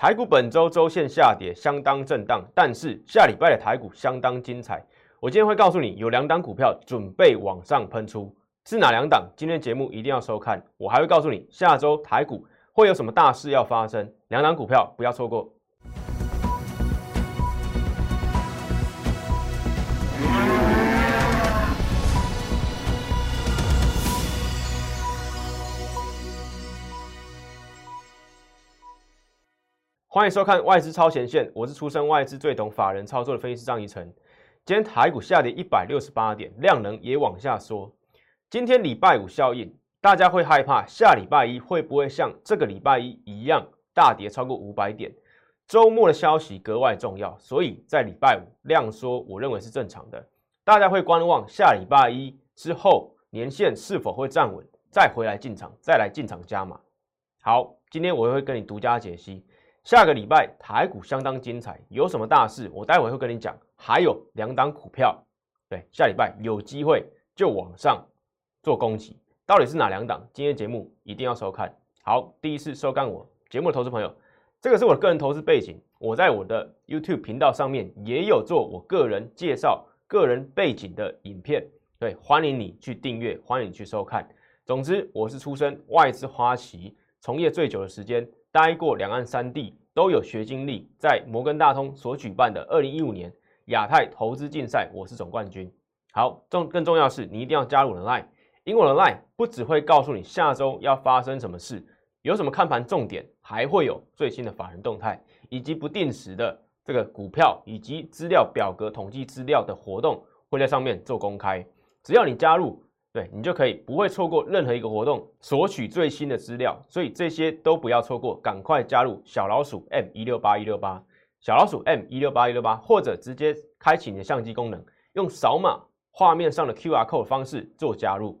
台股本周周线下跌，相当震荡，但是下礼拜的台股相当精彩。我今天会告诉你，有两档股票准备往上喷出，是哪两档？今天节目一定要收看。我还会告诉你，下周台股会有什么大事要发生，两档股票不要错过。欢迎收看外资超前线，我是出身外资最懂法人操作的分析师张怡晨。今天台股下跌一百六十八点，量能也往下缩。今天礼拜五效应，大家会害怕下礼拜一会不会像这个礼拜一一样大跌超过五百点？周末的消息格外重要，所以在礼拜五量缩，我认为是正常的。大家会观望下礼拜一之后年线是否会站稳，再回来进场，再来进场加码。好，今天我会跟你独家解析。下个礼拜台股相当精彩，有什么大事，我待会会跟你讲。还有两档股票，对，下礼拜有机会就往上做攻击，到底是哪两档？今天节目一定要收看。好，第一次收看我节目的投资朋友，这个是我的个人投资背景，我在我的 YouTube 频道上面也有做我个人介绍个人背景的影片，对，欢迎你去订阅，欢迎你去收看。总之，我是出身外资花旗，从业最久的时间。待过两岸三地，都有学经历。在摩根大通所举办的二零一五年亚太投资竞赛，我是总冠军。好，重更重要是，你一定要加入我的 Line，因为我的 Line 不只会告诉你下周要发生什么事，有什么看盘重点，还会有最新的法人动态，以及不定时的这个股票以及资料表格统计资料的活动，会在上面做公开。只要你加入。对你就可以不会错过任何一个活动，索取最新的资料，所以这些都不要错过，赶快加入小老鼠 M 一六八一六八，小老鼠 M 一六八一六八，或者直接开启你的相机功能，用扫码画面上的 QR code 方式做加入，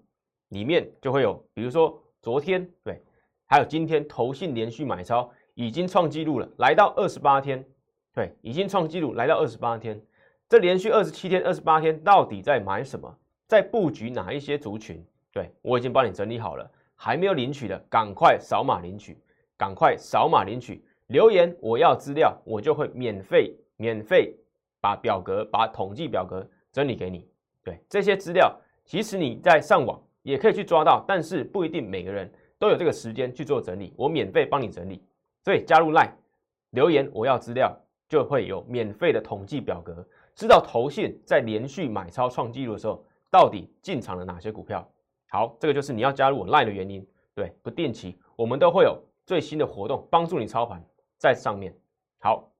里面就会有，比如说昨天对，还有今天投信连续买超已经创纪录了，来到二十八天，对，已经创纪录来到二十八天，这连续二十七天、二十八天到底在买什么？在布局哪一些族群？对我已经帮你整理好了，还没有领取的，赶快扫码领取，赶快扫码领取，留言我要资料，我就会免费免费把表格、把统计表格整理给你。对这些资料，其实你在上网也可以去抓到，但是不一定每个人都有这个时间去做整理，我免费帮你整理。所以加入 Line 留言我要资料，就会有免费的统计表格，知道投信在连续买超创纪录的时候。到底进场了哪些股票？好，这个就是你要加入我 Line 的原因。对，不定期我们都会有最新的活动，帮助你操盘在上面。好，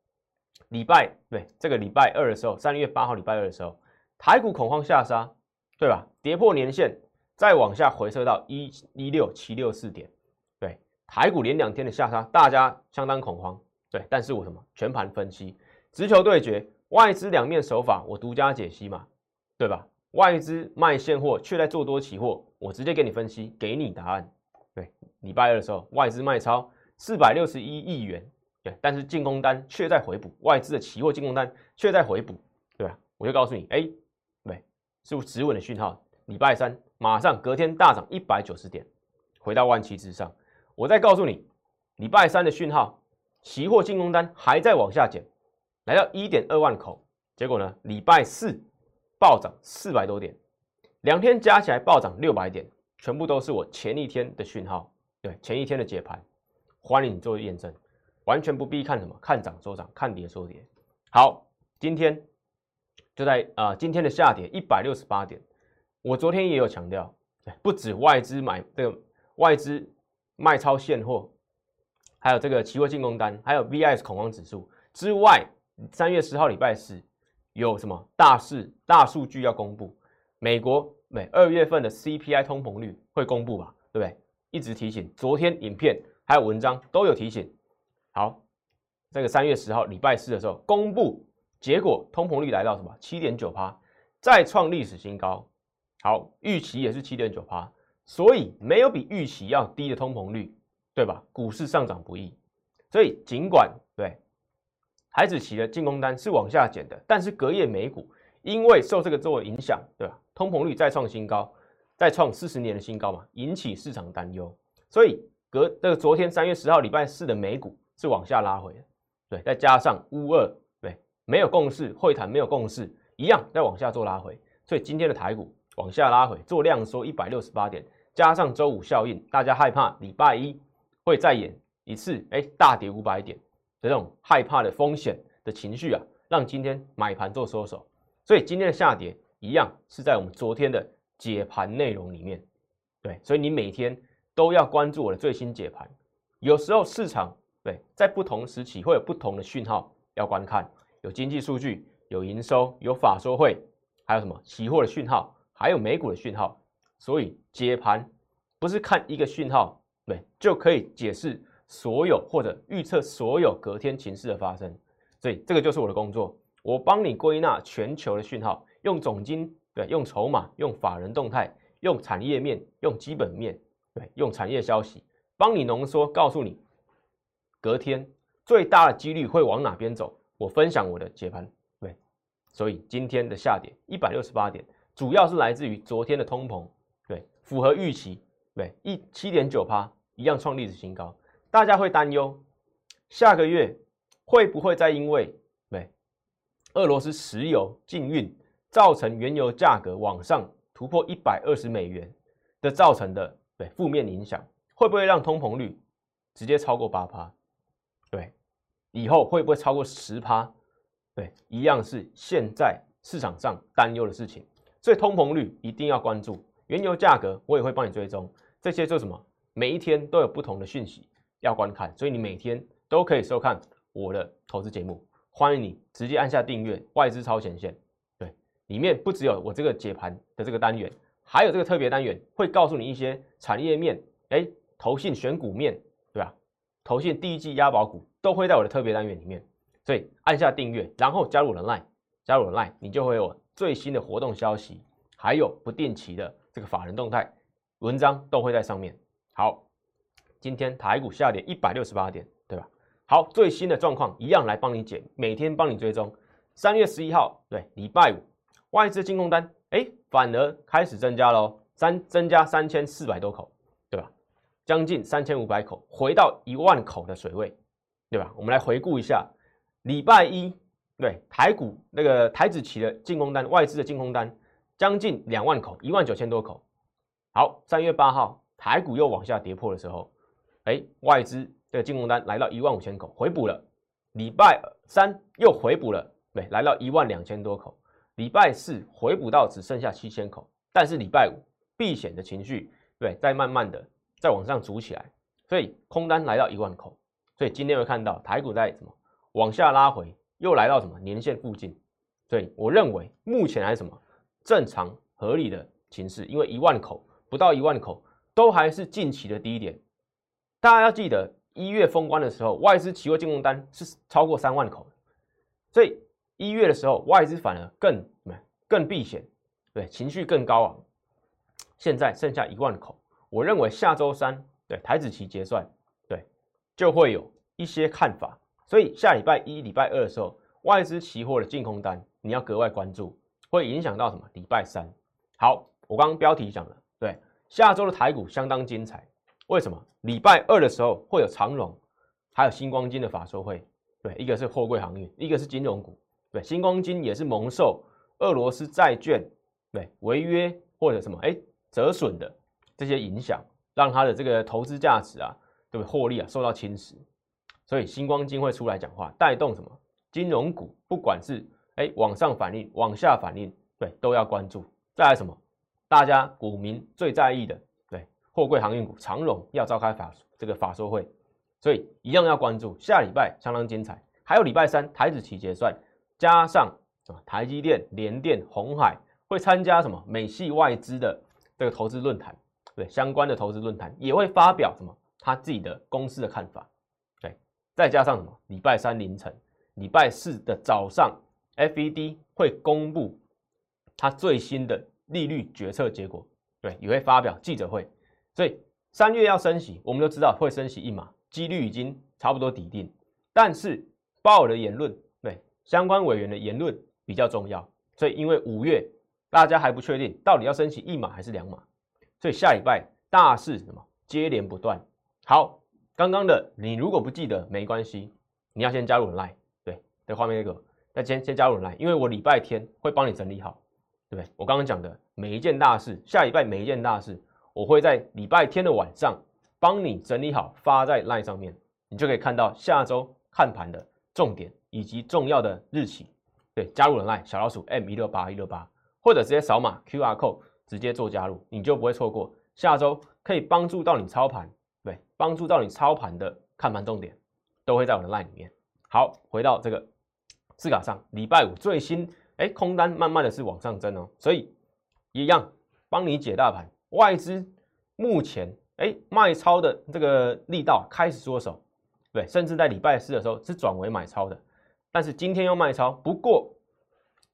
礼拜对这个礼拜二的时候，三月八号礼拜二的时候，台股恐慌下杀，对吧？跌破年线，再往下回撤到一一六七六四点。对，台股连两天的下杀，大家相当恐慌。对，但是我什么全盘分析，直球对决，外资两面手法，我独家解析嘛，对吧？外资卖现货，却在做多期货，我直接给你分析，给你答案。对，礼拜二的时候，外资卖超四百六十一亿元，对，但是进攻单却在回补，外资的期货进攻单却在回补，对吧？我就告诉你，哎，对，是不是止稳的讯号？礼拜三马上隔天大涨一百九十点，回到万七之上。我再告诉你，礼拜三的讯号，期货进攻单还在往下减，来到一点二万口，结果呢，礼拜四。暴涨四百多点，两天加起来暴涨六百点，全部都是我前一天的讯号，对，前一天的解盘，欢迎你做验证，完全不必看什么看涨说涨，看跌说跌。好，今天就在啊，今天的下跌一百六十八点，我昨天也有强调，不止外资买这个外资卖超现货，还有这个期货进攻单，还有 VIX 恐慌指数之外，三月十号礼拜四。有什么大事、大数据要公布？美国每二月份的 CPI 通膨率会公布吧？对不对？一直提醒，昨天影片还有文章都有提醒。好，这个三月十号礼拜四的时候公布结果，通膨率来到什么？七点九趴，再创历史新高。好，预期也是七点九趴，所以没有比预期要低的通膨率，对吧？股市上涨不易，所以尽管对。海子期的进攻单是往下减的，但是隔夜美股因为受这个做影响，对吧？通膨率再创新高，再创四十年的新高嘛，引起市场担忧。所以隔这个昨天三月十号礼拜四的美股是往下拉回的，对，再加上乌二，对，没有共识，会谈没有共识，一样在往下做拉回，所以今天的台股往下拉回，做量缩一百六十八点，加上周五效应，大家害怕礼拜一会再演一次，哎，大跌五百点这种害怕的风险的情绪啊，让今天买盘做收手，所以今天的下跌一样是在我们昨天的解盘内容里面，对，所以你每天都要关注我的最新解盘，有时候市场。对，在不同时期会有不同的讯号要观看，有经济数据，有营收，有法说会，还有什么期货的讯号，还有美股的讯号。所以解盘不是看一个讯号，对，就可以解释所有或者预测所有隔天情势的发生。所以这个就是我的工作，我帮你归纳全球的讯号，用总金，对，用筹码，用法人动态，用产业面，用基本面，对，用产业消息，帮你浓缩，告诉你。隔天最大的几率会往哪边走？我分享我的解盘，对，所以今天的下跌一百六十八点，主要是来自于昨天的通膨，对，符合预期，对，一七点九趴一样创历史新高，大家会担忧下个月会不会再因为对俄罗斯石油禁运造成原油价格往上突破一百二十美元的造成的对负面影响，会不会让通膨率直接超过八趴？对，以后会不会超过十趴？对，一样是现在市场上担忧的事情。所以通膨率一定要关注，原油价格我也会帮你追踪。这些做什么？每一天都有不同的讯息要观看，所以你每天都可以收看我的投资节目。欢迎你直接按下订阅，外资超前线。对，里面不只有我这个解盘的这个单元，还有这个特别单元，会告诉你一些产业面，哎，投信选股面。对吧投信第一季押宝股都会在我的特别单元里面，所以按下订阅，然后加入我的 Line，加入我的 Line，你就会有最新的活动消息，还有不定期的这个法人动态文章都会在上面。好，今天台股下跌一百六十八点，对吧？好，最新的状况一样来帮你解，每天帮你追踪。三月十一号，对，礼拜五，外资进攻单，哎，反而开始增加喽，三增加三千四百多口。对吧将近三千五百口，回到一万口的水位，对吧？我们来回顾一下，礼拜一对台股那个台子期的进攻单，外资的进攻单将近两万口，一万九千多口。好，三月八号台股又往下跌破的时候，哎，外资这个进攻单来到一万五千口，回补了。礼拜三又回补了，对，来到一万两千多口。礼拜四回补到只剩下七千口，但是礼拜五避险的情绪，对，在慢慢的。再往上筑起来，所以空单来到一万口，所以今天会看到台股在什么往下拉回，又来到什么年线附近，所以我认为目前还是什么正常合理的形势，因为一万口不到一万口都还是近期的低点。大家要记得一月封关的时候，外资期货进攻单是超过三万口，所以一月的时候外资反而更更避险，对情绪更高昂。现在剩下一万口。我认为下周三对台子期结算，对就会有一些看法，所以下礼拜一、礼拜二的时候，外资期货的净空单你要格外关注，会影响到什么？礼拜三。好，我刚刚标题讲了，对下周的台股相当精彩，为什么？礼拜二的时候会有长荣，还有星光金的法说会，对，一个是货柜航运，一个是金融股，对，星光金也是蒙受俄罗斯债券对违约或者什么哎折损的。这些影响让它的这个投资价值啊，对不对？获利啊受到侵蚀，所以星光金会出来讲话，带动什么金融股，不管是哎往上反应、往下反应，对，都要关注。再来什么？大家股民最在意的，货柜航运股长荣要召开法这个法说会，所以一样要关注。下礼拜相当精彩，还有礼拜三台子期结算，加上啊台积电、联电、红海会参加什么美系外资的这个投资论坛。对相关的投资论坛也会发表什么他自己的公司的看法，对，再加上什么礼拜三凌晨、礼拜四的早上，FED 会公布他最新的利率决策结果，对，也会发表记者会。所以三月要升息，我们都知道会升息一码，几率已经差不多底定。但是鲍尔的言论，对相关委员的言论比较重要，所以因为五月大家还不确定到底要升息一码还是两码。所以下礼拜大事什么接连不断。好，刚刚的你如果不记得没关系，你要先加入 Line，对，在画面那个，那先先加入 Line，因为我礼拜天会帮你整理好，对不对？我刚刚讲的每一件大事，下礼拜每一件大事，我会在礼拜天的晚上帮你整理好，发在 Line 上面，你就可以看到下周看盘的重点以及重要的日期。对，加入了 Line 小老鼠 M 一六八一六八，或者直接扫码 QR code 直接做加入，你就不会错过下周可以帮助到你操盘，对，帮助到你操盘的看盘重点，都会在我的 Line 里面。好，回到这个字卡上，礼拜五最新，哎，空单慢慢的是往上增哦，所以一样帮你解大盘，外资目前哎卖超的这个力道开始缩手，对，甚至在礼拜四的时候是转为买超的。但是今天又卖超，不过，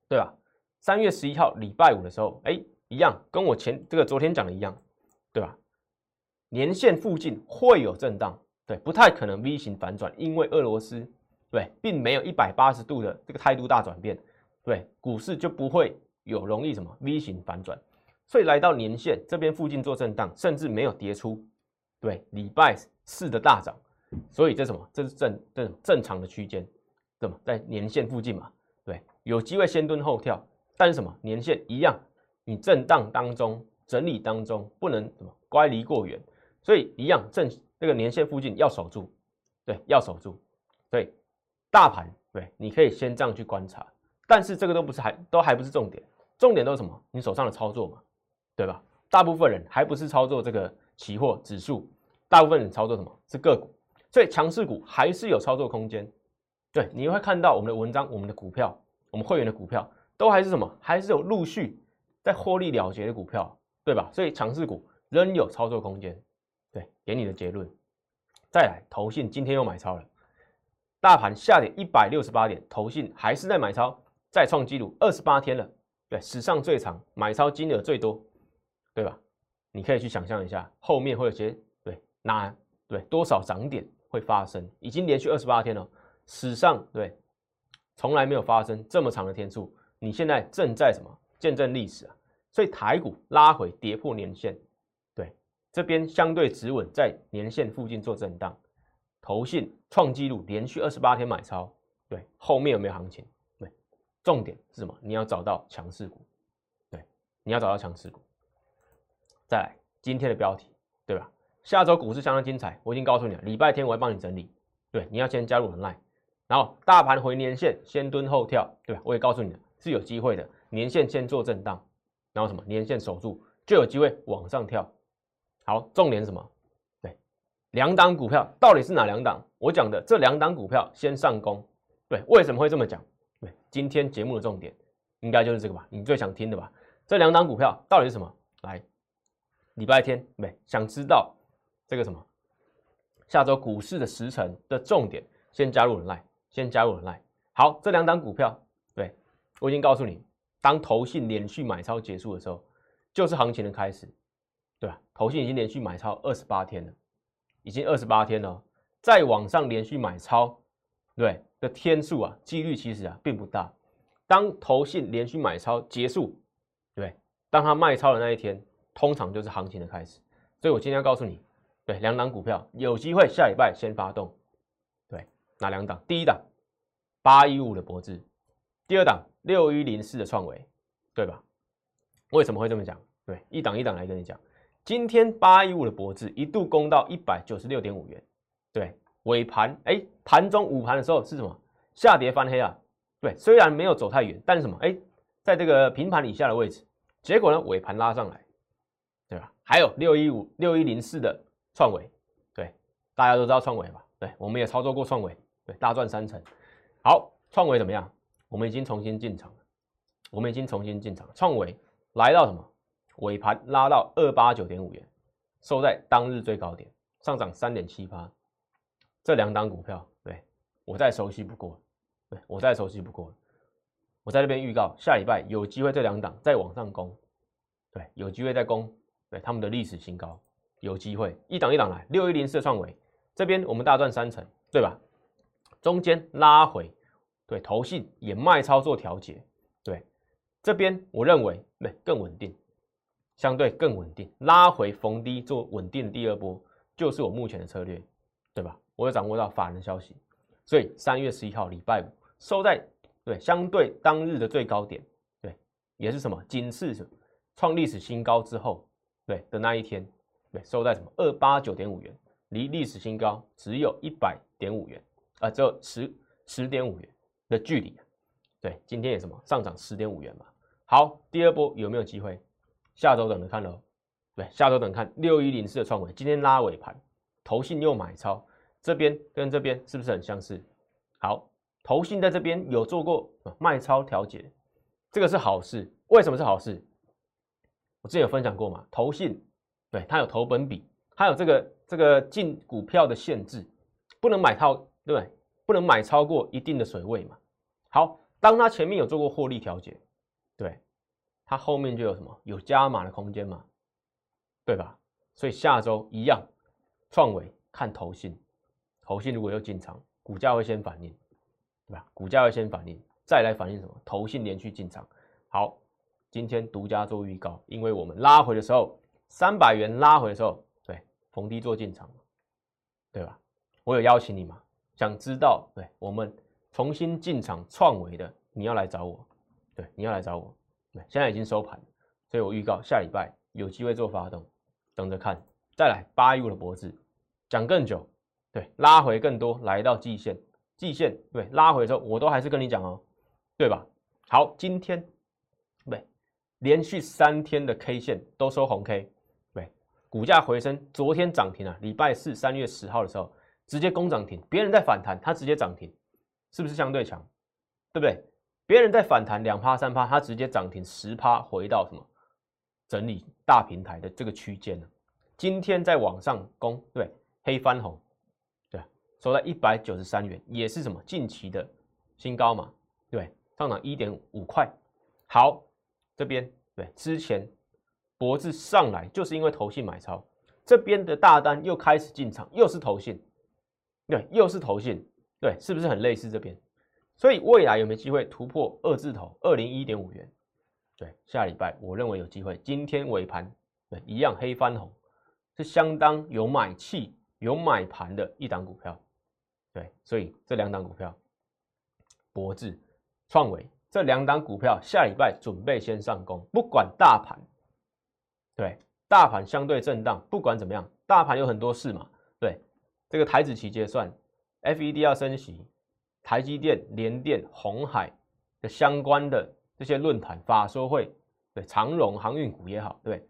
对吧？三月十一号礼拜五的时候，哎，一样，跟我前这个昨天讲的一样，对吧？年线附近会有震荡，对，不太可能 V 型反转，因为俄罗斯对，并没有一百八十度的这个态度大转变，对，股市就不会有容易什么 V 型反转，所以来到年线这边附近做震荡，甚至没有跌出，对，礼拜四的大涨，所以这什么？这是正正正常的区间。对吗在年线附近嘛？对，有机会先蹲后跳，但是什么年线一样，你震荡当中、整理当中不能什么乖离过远，所以一样正这个年线附近要守住，对，要守住。对，大盘对，你可以先这样去观察，但是这个都不是还都还不是重点，重点都是什么？你手上的操作嘛，对吧？大部分人还不是操作这个期货指数，大部分人操作什么是个股，所以强势股还是有操作空间。对，你会看到我们的文章，我们的股票，我们会员的股票都还是什么？还是有陆续在获利了结的股票，对吧？所以强势股仍有操作空间。对，给你的结论。再来，投信今天又买超了，大盘下跌一百六十八点，投信还是在买超，再创纪录二十八天了，对，史上最长买超金额最多，对吧？你可以去想象一下，后面会有些对哪对多少涨点会发生？已经连续二十八天了。史上对，从来没有发生这么长的天数。你现在正在什么见证历史啊？所以台股拉回跌破年线，对这边相对止稳在年线附近做震荡。投信创纪录，连续二十八天买超，对后面有没有行情？对，重点是什么？你要找到强势股，对，你要找到强势股。再来今天的标题，对吧？下周股市相当精彩，我已经告诉你了，礼拜天我会帮你整理，对，你要先加入人来。然后大盘回年线，先蹲后跳，对吧？我也告诉你了，是有机会的。年线先做震荡，然后什么？年线守住就有机会往上跳。好，重点是什么？对，两档股票到底是哪两档？我讲的这两档股票先上攻。对，为什么会这么讲？对，今天节目的重点应该就是这个吧？你最想听的吧？这两档股票到底是什么？来，礼拜天没想知道这个什么？下周股市的时辰的重点，先加入人来。先加入来，好，这两档股票，对我已经告诉你，当投信连续买超结束的时候，就是行情的开始，对吧？投信已经连续买超二十八天了，已经二十八天了，再往上连续买超，对的天数啊，几率其实啊并不大。当投信连续买超结束，对，当他卖超的那一天，通常就是行情的开始。所以我今天要告诉你，对两档股票有机会下礼拜先发动。对哪两档？第一档八一五的博智，第二档六一零四的创维，对吧？为什么会这么讲？对，一档一档来跟你讲。今天八一五的博智一度攻到一百九十六点五元，对，尾盘哎，盘中午盘的时候是什么？下跌翻黑啊，对，虽然没有走太远，但是什么？哎，在这个平盘以下的位置，结果呢，尾盘拉上来，对吧？还有六一五六一零四的创维，对，大家都知道创维吧？对，我们也操作过创维。对，大赚三成。好，创维怎么样？我们已经重新进场了。我们已经重新进场，创维来到什么？尾盘拉到二八九点五元，收在当日最高点，上涨三点七八。这两档股票，对我再熟悉不过。对我再熟悉不过。我在这边预告，下礼拜有机会这两档再往上攻。对，有机会再攻。他们的历史新高，有机会一档一档来。六一零四创维这边我们大赚三成，对吧？中间拉回，对，投信也卖操作调节，对，这边我认为对更稳定，相对更稳定，拉回逢低做稳定的第二波，就是我目前的策略，对吧？我有掌握到法人消息，所以三月十一号礼拜五收在对相对当日的最高点，对，也是什么仅次创历史新高之后，对的那一天，对，收在什么二八九点五元，离历史新高只有一百点五元啊，只有十十点五元的距离，对，今天也什么上涨十点五元嘛。好，第二波有没有机会？下周等着看喽。对，下周等看六一零四的创维，今天拉尾盘，投信又买超，这边跟这边是不是很相似？好，投信在这边有做过卖超调节，这个是好事。为什么是好事？我之前有分享过嘛，投信对它有投本比，它有这个这个进股票的限制，不能买套，对不对？不能买超过一定的水位嘛。好，当它前面有做过获利调节，对，它后面就有什么有加码的空间嘛。对吧？所以下周一样，创维看投信，投信如果又进场，股价会先反应，对吧？股价会先反应，再来反应什么？投信连续进场。好，今天独家做预告，因为我们拉回的时候，三百元拉回的时候，对，逢低做进场，对吧？我有邀请你嘛？想知道对我们重新进场创维的，你要来找我，对，你要来找我，对，现在已经收盘，所以我预告下礼拜有机会做发动。等着看，再来八一五的脖子讲更久，对，拉回更多，来到季线，季线对，拉回之后我都还是跟你讲哦，对吧？好，今天，连续三天的 K 线都收红 K，对，股价回升，昨天涨停啊，礼拜四三月十号的时候直接攻涨停，别人在反弹，它直接涨停，是不是相对强？对不对？别人在反弹两趴三趴，它直接涨停十趴，回到什么？整理大平台的这个区间呢，今天在往上攻，对，黑翻红，对，收在一百九十三元，也是什么近期的新高嘛，对，上涨一点五块。好，这边对，之前脖子上来就是因为投信买超，这边的大单又开始进场，又是投信，对，又是投信，对，是不是很类似这边？所以未来有没有机会突破二字头二零一点五元？对，下礼拜我认为有机会。今天尾盘对一样黑翻红，是相当有买气、有买盘的一档股票。对，所以这两档股票，博智、创维这两档股票下礼拜准备先上攻。不管大盘，对大盘相对震荡，不管怎么样，大盘有很多事嘛。对，这个台子期结算，FED 要升息，台积电、联电、红海的相关的。这些论坛、法说会，对长荣航运股也好，对，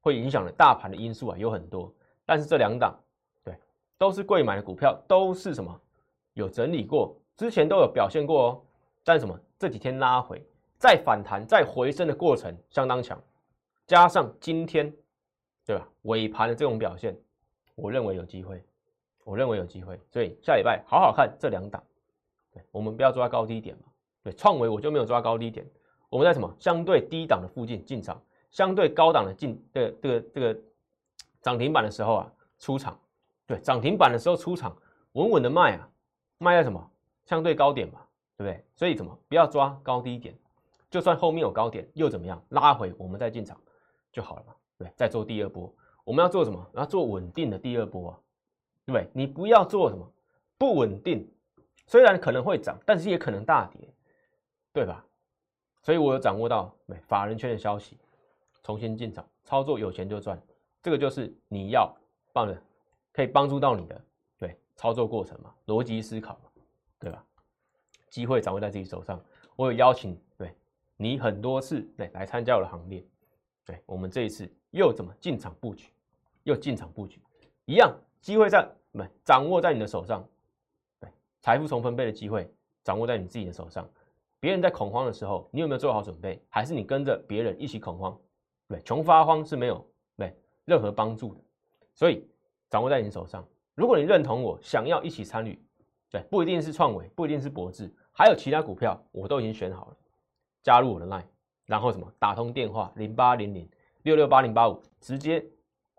会影响了大盘的因素啊，有很多。但是这两档，对，都是贵买的股票，都是什么有整理过，之前都有表现过哦。但什么这几天拉回，再反弹、再回升的过程相当强，加上今天，对吧？尾盘的这种表现，我认为有机会，我认为有机会。所以下礼拜好好看这两档，对，我们不要抓高低点嘛。对，创维我就没有抓高低点，我们在什么相对低档的附近进场，相对高档的进这个这个这个涨停板的时候啊出场，对，涨停板的时候出场，稳稳的卖啊，卖在什么相对高点嘛，对不对？所以怎么不要抓高低点，就算后面有高点又怎么样，拉回我们再进场就好了嘛，对，再做第二波，我们要做什么？要做稳定的第二波啊，对不对？你不要做什么不稳定，虽然可能会涨，但是也可能大跌。对吧？所以我有掌握到对法人圈的消息，重新进场操作，有钱就赚，这个就是你要帮的，可以帮助到你的对操作过程嘛，逻辑思考嘛，对吧？机会掌握在自己手上，我有邀请对你很多次对来参加我的行列，对我们这一次又怎么进场布局，又进场布局，一样机会在不掌握在你的手上，对财富重分配的机会掌握在你自己的手上。别人在恐慌的时候，你有没有做好准备？还是你跟着别人一起恐慌？对，穷发慌是没有对任何帮助的。所以掌握在你手上。如果你认同我，想要一起参与，对，不一定是创伟，不一定是博智，还有其他股票，我都已经选好了。加入我的 line，然后什么？打通电话零八零零六六八零八五，直接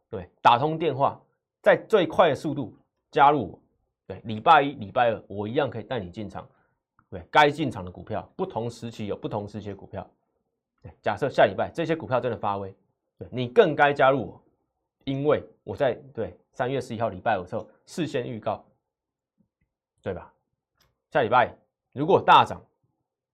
对打通电话，在最快的速度加入我。对，礼拜一、礼拜二，我一样可以带你进场。对该进场的股票，不同时期有不同时期的股票。对，假设下礼拜这些股票真的发威，对你更该加入我，因为我在对三月十一号礼拜五的时候事先预告，对吧？下礼拜如果大涨，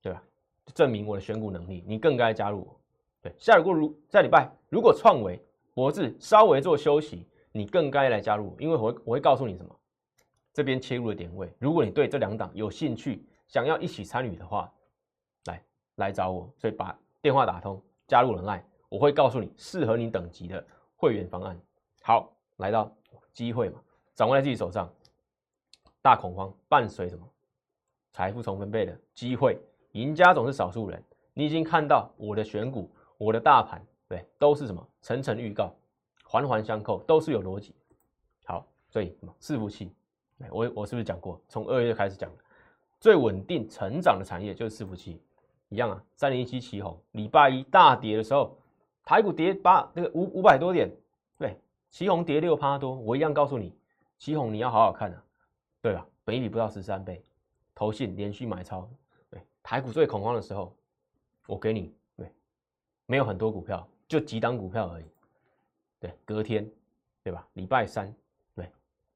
对吧？就证明我的选股能力，你更该加入我。对，下如果如下礼拜如果创维、博智稍微做休息，你更该来加入我，因为我会我会告诉你什么，这边切入的点位。如果你对这两档有兴趣，想要一起参与的话，来来找我，所以把电话打通，加入人爱，我会告诉你适合你等级的会员方案。好，来到机会嘛，掌握在自己手上，大恐慌伴随什么？财富重分配的机会，赢家总是少数人。你已经看到我的选股。我的大盘对都是什么层层预告，环环相扣，都是有逻辑。好，所以什么伺服器，我我是不是讲过？从二月开始讲，最稳定成长的产业就是伺服器，一样啊。三零一七旗红，礼拜一大跌的时候，台股跌八那个五五百多点，对，旗红跌六趴多，我一样告诉你，旗红你要好好看啊，对吧？本一比不到十三倍，投信连续买超，对，台股最恐慌的时候，我给你。对没有很多股票，就几档股票而已。对，隔天，对吧？礼拜三，对，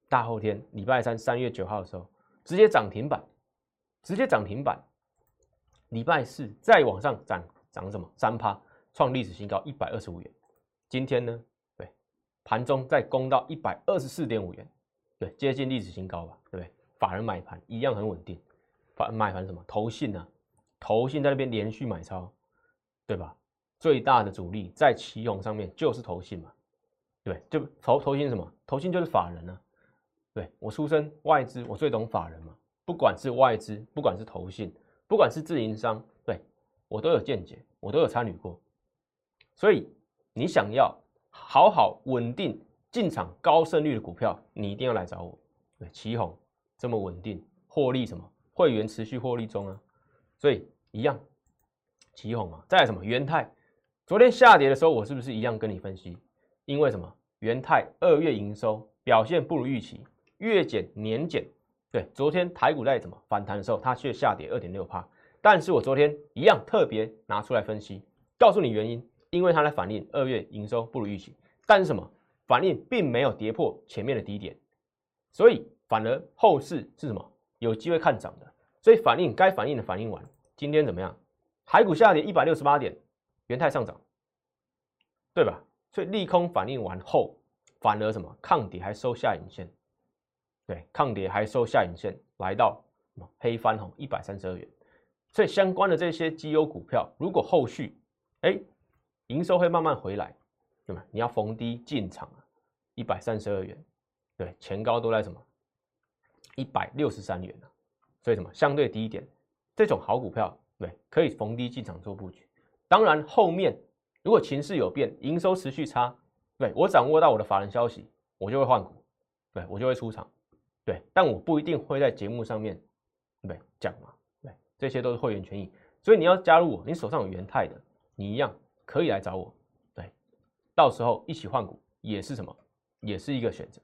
大后天，礼拜三，三月九号的时候，直接涨停板，直接涨停板。礼拜四再往上涨，涨什么？三趴，创历史新高一百二十五元。今天呢？对，盘中再攻到一百二十四点五元，对，接近历史新高吧？对不对？法人买盘一样很稳定，反买盘什么？投信呢？投信在那边连续买超，对吧？最大的主力在旗宏上面就是投信嘛，对，就投投信什么？投信就是法人啊。对我出身外资，我最懂法人嘛。不管是外资，不管是投信，不管是自营商，对我都有见解，我都有参与过。所以你想要好好稳定进场高胜率的股票，你一定要来找我。对，旗宏这么稳定，获利什么？会员持续获利中啊。所以一样，起哄嘛，再来什么？元泰。昨天下跌的时候，我是不是一样跟你分析？因为什么？元泰二月营收表现不如预期，月减年减。对，昨天台股在什么反弹的时候，它却下跌二点六帕。但是我昨天一样特别拿出来分析，告诉你原因，因为它的反映二月营收不如预期。但是什么？反应并没有跌破前面的低点，所以反而后市是什么？有机会看涨的。所以反映该反映的反映完，今天怎么样？台股下跌一百六十八点。元泰上涨，对吧？所以利空反应完后，反而什么抗跌还收下影线，对，抗跌还收下影线，来到黑翻红一百三十二元。所以相关的这些绩优股票，如果后续哎营收会慢慢回来，对吗？你要逢低进场啊，一百三十二元，对，前高都在什么一百六十三元呢？所以什么相对低一点，这种好股票，对，可以逢低进场做布局。当然，后面如果情势有变，营收持续差，对我掌握到我的法人消息，我就会换股，对我就会出场，对，但我不一定会在节目上面对讲嘛，对，这些都是会员权益，所以你要加入我，你手上有元泰的，你一样可以来找我，对，到时候一起换股也是什么，也是一个选择。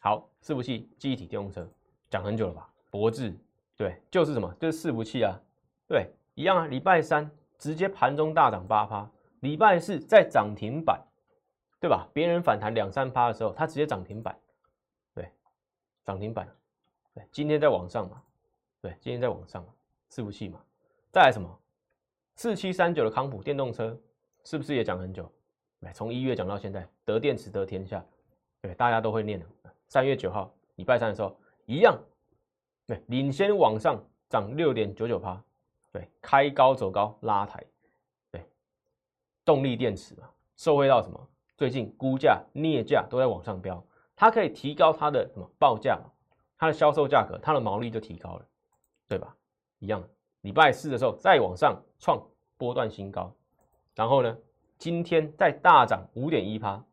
好，是不是、记忆体、电动车，讲很久了吧？博智，对，就是什么，就是伺服器啊，对，一样啊，礼拜三。直接盘中大涨八趴，礼拜四在涨停板，对吧？别人反弹两三趴的时候，它直接涨停板，对，涨停板，对，今天在往上嘛，对，今天在往上嘛，伺服器嘛，再来什么？四七三九的康普电动车，是不是也讲很久？对，从一月讲到现在，得电池得天下，对，大家都会念的。三月九号礼拜三的时候，一样，对，领先往上涨六点九九趴。对，开高走高拉抬，对，动力电池嘛，受惠到什么？最近估价、镍价都在往上飙，它可以提高它的什么报价嘛？它的销售价格，它的毛利就提高了，对吧？一样，礼拜四的时候再往上创波段新高，然后呢，今天再大涨五点一趴，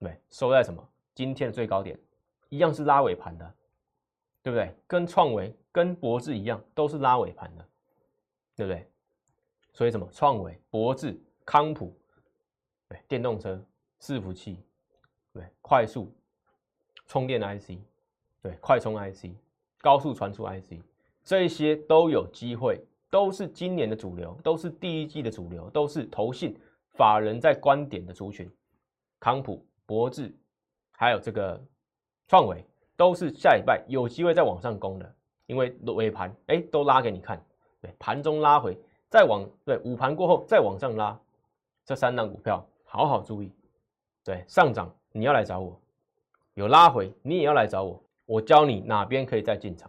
对，收在什么？今天的最高点，一样是拉尾盘的，对不对？跟创维、跟博智一样，都是拉尾盘的。对不对？所以什么创维、博智、康普，对电动车、伺服器，对快速充电 IC，对快充 IC、高速传输 IC，这些都有机会，都是今年的主流，都是第一季的主流，都是投信法人在观点的族群。康普、博智、还有这个创维，都是下礼拜有机会再往上攻的，因为尾盘哎都拉给你看，对，盘中拉回再往对午盘过后再往上拉，这三档股票好好注意，对，上涨你要来找我，有拉回你也要来找我，我教你哪边可以再进场，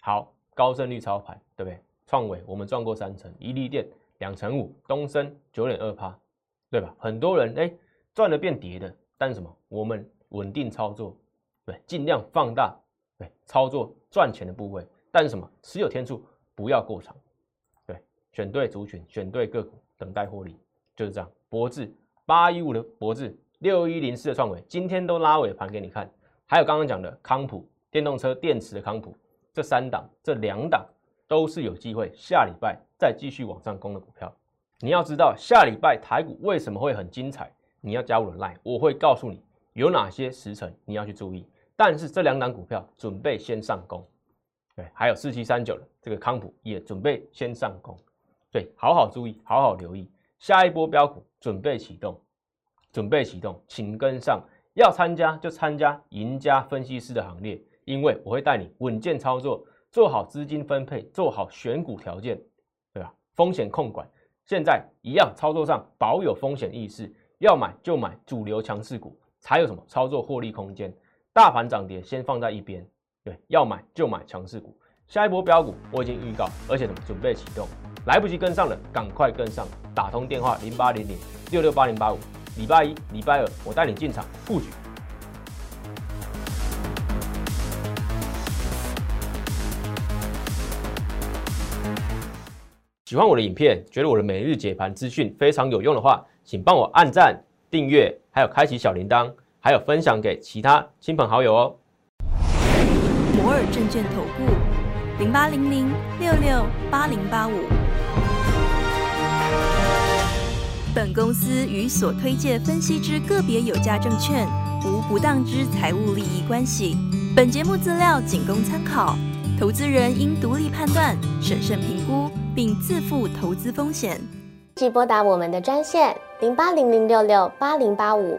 好，高胜率操盘，对不对？创维我们赚过三成，一利电两成五，东升九点二趴，对吧？很多人哎赚了变跌的，但是什么？我们稳定操作，对，尽量放大，对，操作赚钱的部位，但是什么？持有天数不要过长，对，选对族群，选对个股，等待获利，就是这样。博智八一五的博智，六一零四的创维，今天都拉尾盘给你看，还有刚刚讲的康普电动车电池的康普，这三档，这两档。都是有机会下礼拜再继续往上攻的股票。你要知道下礼拜台股为什么会很精彩，你要加入 Line，我会告诉你有哪些时辰你要去注意。但是这两档股票准备先上攻，对，还有四七三九的这个康普也准备先上攻，对，好好注意，好好留意，下一波标股准备启动，准备启动，请跟上，要参加就参加赢家分析师的行列，因为我会带你稳健操作。做好资金分配，做好选股条件，对吧？风险控管，现在一样操作上保有风险意识，要买就买主流强势股，才有什么操作获利空间。大盘涨跌先放在一边，对，要买就买强势股。下一波标股我已经预告，而且什么准备启动，来不及跟上的赶快跟上，打通电话零八零零六六八零八五，礼拜一、礼拜二我带你进场布局。喜欢我的影片，觉得我的每日解盘资讯非常有用的话，请帮我按赞、订阅，还有开启小铃铛，还有分享给其他亲朋好友哦。摩尔证券投顾零八零零六六八零八五。本公司与所推介分析之个别有价证券无不当之财务利益关系。本节目资料仅供参考，投资人应独立判断、审慎评估。并自负投资风险。即拨打我们的专线零八零零六六八零八五